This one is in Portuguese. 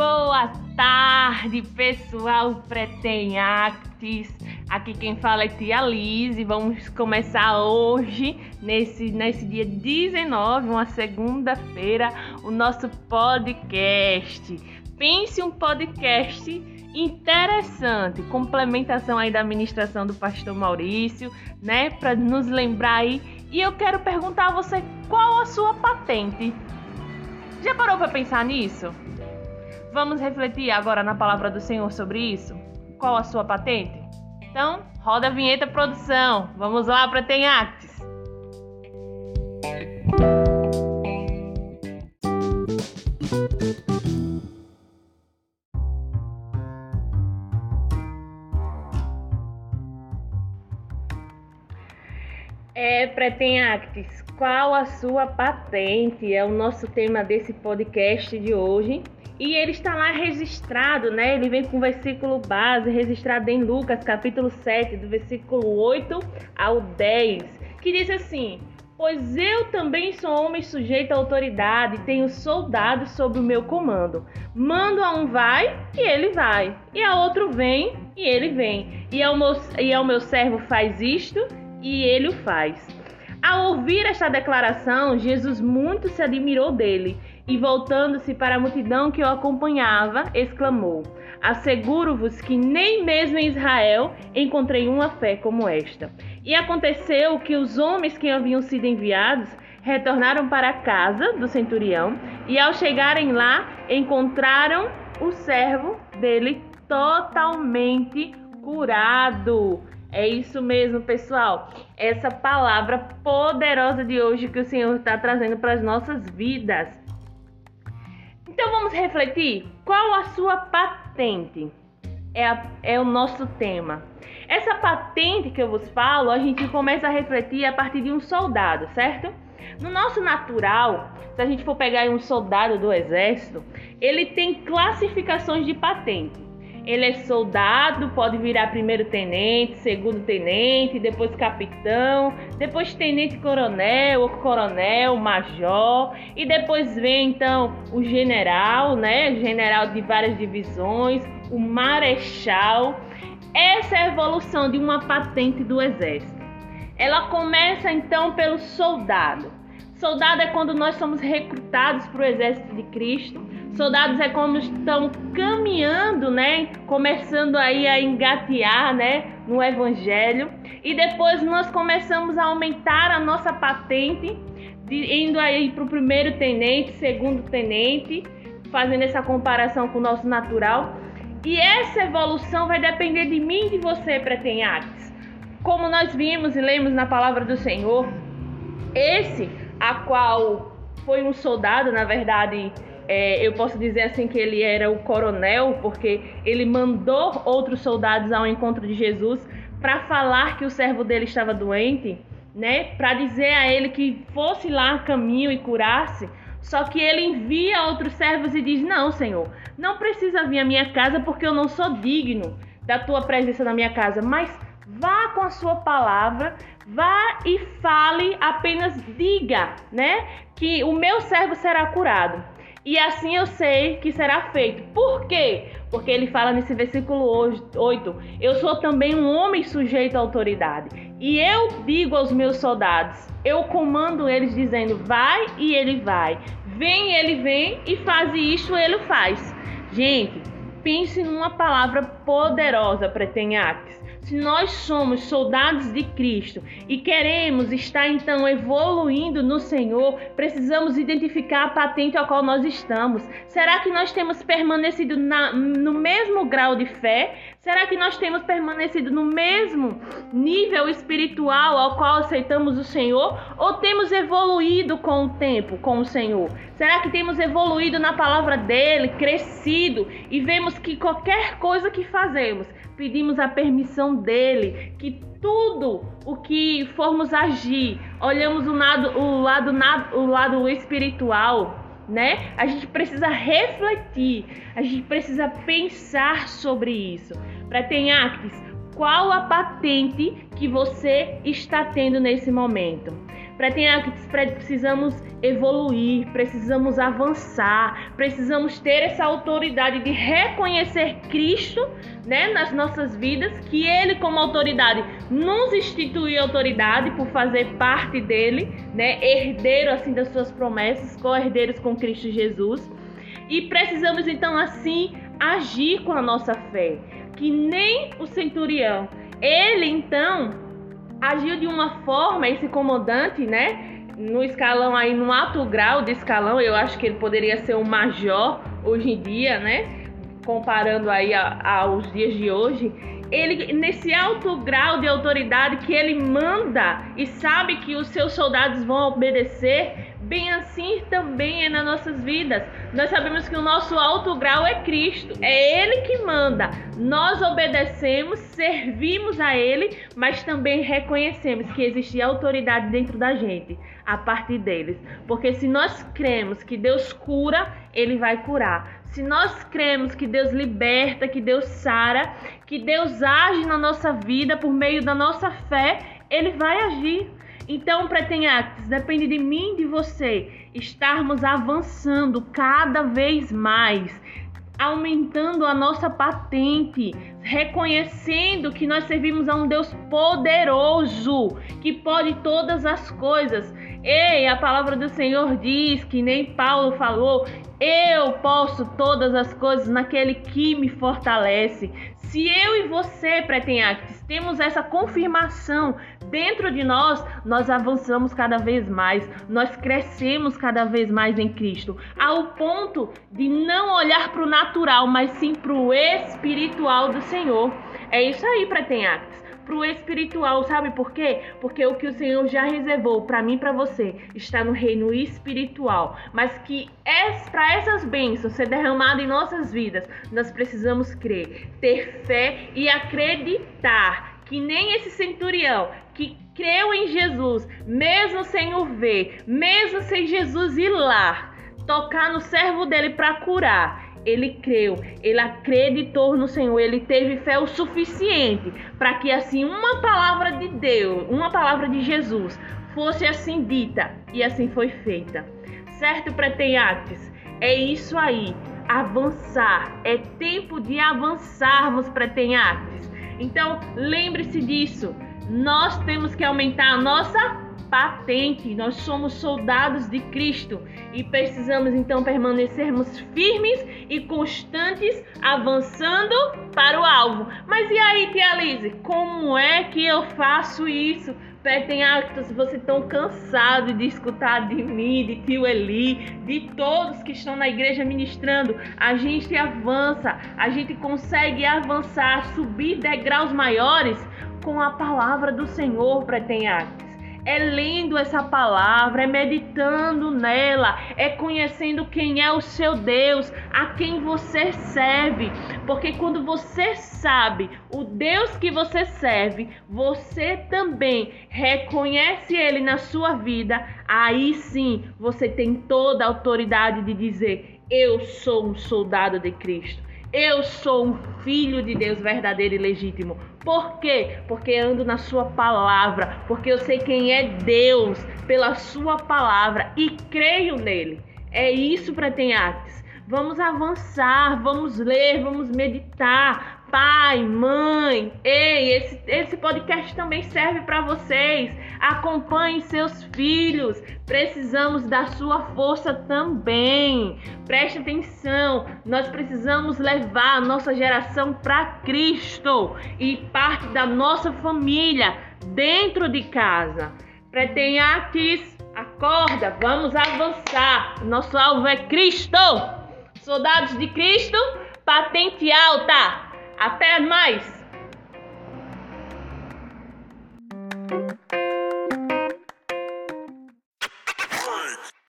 Boa tarde, pessoal Pretém Actes. Aqui quem fala é Tia Liz e vamos começar hoje, nesse, nesse dia 19, uma segunda-feira, o nosso podcast. Pense um podcast interessante, complementação aí da administração do pastor Maurício, né, para nos lembrar aí. E eu quero perguntar a você qual a sua patente. Já parou para pensar nisso? Vamos refletir agora na palavra do Senhor sobre isso? Qual a sua patente? Então, roda a vinheta produção. Vamos lá para Tem Actes. É, Pretém Actes, qual a sua patente? É o nosso tema desse podcast de hoje. E ele está lá registrado, né? Ele vem com o versículo base, registrado em Lucas, capítulo 7, do versículo 8 ao 10, que diz assim: Pois eu também sou homem sujeito à autoridade, tenho soldados sob o meu comando. Mando a um vai e ele vai, e a outro vem e ele vem, e ao meu, e ao meu servo faz isto e ele o faz. Ao ouvir esta declaração, Jesus muito se admirou dele e, voltando-se para a multidão que o acompanhava, exclamou: Asseguro-vos que nem mesmo em Israel encontrei uma fé como esta. E aconteceu que os homens que haviam sido enviados retornaram para a casa do centurião e, ao chegarem lá, encontraram o servo dele totalmente curado. É isso mesmo, pessoal. Essa palavra poderosa de hoje que o Senhor está trazendo para as nossas vidas. Então vamos refletir? Qual a sua patente? É, a, é o nosso tema. Essa patente que eu vos falo, a gente começa a refletir a partir de um soldado, certo? No nosso natural, se a gente for pegar um soldado do exército, ele tem classificações de patente. Ele é soldado, pode virar primeiro tenente, segundo tenente, depois capitão, depois tenente coronel, coronel, major, e depois vem então o general, né? General de várias divisões, o marechal. Essa é a evolução de uma patente do exército. Ela começa então pelo soldado. Soldado é quando nós somos recrutados para o exército de Cristo soldados é como estão caminhando, né? Começando aí a engatear, né? No evangelho. E depois nós começamos a aumentar a nossa patente, indo aí para o primeiro tenente, segundo tenente, fazendo essa comparação com o nosso natural. E essa evolução vai depender de mim e de você, pretenhaques. Como nós vimos e lemos na palavra do Senhor, esse a qual foi um soldado, na verdade, é, eu posso dizer assim que ele era o coronel, porque ele mandou outros soldados ao encontro de Jesus para falar que o servo dele estava doente, né? Para dizer a ele que fosse lá caminho e curasse. Só que ele envia outros servos e diz: Não, Senhor, não precisa vir à minha casa porque eu não sou digno da tua presença na minha casa, mas vá com a sua palavra, vá e fale, apenas diga, né? Que o meu servo será curado. E assim eu sei que será feito. Por quê? Porque ele fala nesse versículo 8: Eu sou também um homem sujeito à autoridade. E eu digo aos meus soldados: Eu comando eles dizendo: Vai e ele vai. Vem, ele vem. E faz isto, ele faz. Gente, pense numa palavra poderosa, Pretenhaques se nós somos soldados de Cristo e queremos estar então evoluindo no Senhor, precisamos identificar a patente ao qual nós estamos. Será que nós temos permanecido na, no mesmo grau de fé? Será que nós temos permanecido no mesmo nível espiritual ao qual aceitamos o Senhor? Ou temos evoluído com o tempo com o Senhor? Será que temos evoluído na palavra dele, crescido e vemos que qualquer coisa que fazemos pedimos a permissão dele, que tudo o que formos agir, olhamos o lado, o lado, o lado espiritual, né? A gente precisa refletir, a gente precisa pensar sobre isso. Para ter actos, qual a patente que você está tendo nesse momento? Pretenactes, precisamos evoluir, precisamos avançar, precisamos ter essa autoridade de reconhecer Cristo né, nas nossas vidas, que Ele, como autoridade, nos instituiu autoridade por fazer parte dele, né, herdeiro assim das suas promessas, co-herdeiros com Cristo Jesus. E precisamos então assim agir com a nossa fé, que nem o centurião. Ele então agiu de uma forma, esse comandante, né? No escalão aí, no alto grau de escalão, eu acho que ele poderia ser um major hoje em dia, né? Comparando aí aos dias de hoje. Ele, nesse alto grau de autoridade que ele manda e sabe que os seus soldados vão obedecer, Bem assim também é nas nossas vidas. Nós sabemos que o nosso alto grau é Cristo, é Ele que manda. Nós obedecemos, servimos a Ele, mas também reconhecemos que existe autoridade dentro da gente, a partir deles. Porque se nós cremos que Deus cura, Ele vai curar. Se nós cremos que Deus liberta, que Deus sara, que Deus age na nossa vida por meio da nossa fé, Ele vai agir. Então, Pretenhates, depende de mim e de você estarmos avançando cada vez mais, aumentando a nossa patente, reconhecendo que nós servimos a um Deus poderoso, que pode todas as coisas. Ei, a palavra do Senhor diz que nem Paulo falou, eu posso todas as coisas naquele que me fortalece. Se eu e você, Pretenhates, temos essa confirmação dentro de nós, nós avançamos cada vez mais, nós crescemos cada vez mais em Cristo, ao ponto de não olhar para o natural, mas sim para o espiritual do Senhor. É isso aí, Pretenhates para o espiritual, sabe por quê? Porque o que o Senhor já reservou para mim e para você está no reino espiritual, mas que é para essas bênçãos ser derramadas em nossas vidas, nós precisamos crer, ter fé e acreditar que nem esse centurião que creu em Jesus, mesmo sem o ver, mesmo sem Jesus ir lá, tocar no servo dele para curar, ele creu, ele acreditou no Senhor, ele teve fé o suficiente para que assim uma palavra de Deus, uma palavra de Jesus fosse assim dita e assim foi feita. Certo, pretenhates? É isso aí, avançar. É tempo de avançarmos, pretenhates. Então, lembre-se disso nós temos que aumentar a nossa patente. Nós somos soldados de Cristo e precisamos então permanecermos firmes e constantes, avançando para o alvo. Mas e aí, tia Lise, como é que eu faço isso? Petem actos, você tão cansado de escutar de mim, de tio Eli, de todos que estão na igreja ministrando. A gente avança, a gente consegue avançar, subir degraus maiores com a palavra do Senhor, pretenhaques. É lendo essa palavra, é meditando nela, é conhecendo quem é o seu Deus, a quem você serve. Porque quando você sabe o Deus que você serve, você também reconhece ele na sua vida, aí sim você tem toda a autoridade de dizer: Eu sou um soldado de Cristo. Eu sou um filho de Deus verdadeiro e legítimo. Por quê? Porque ando na Sua palavra, porque eu sei quem é Deus pela Sua palavra e creio nele. É isso, pretenhates. Vamos avançar, vamos ler, vamos meditar, pai, mãe, ei, esse, esse podcast também serve para vocês. Acompanhem seus filhos. Precisamos da sua força também. Preste atenção. Nós precisamos levar a nossa geração para Cristo e parte da nossa família dentro de casa. Pretenhates, acorda, vamos avançar. Nosso alvo é Cristo. Soldados de Cristo, patente alta. Até mais!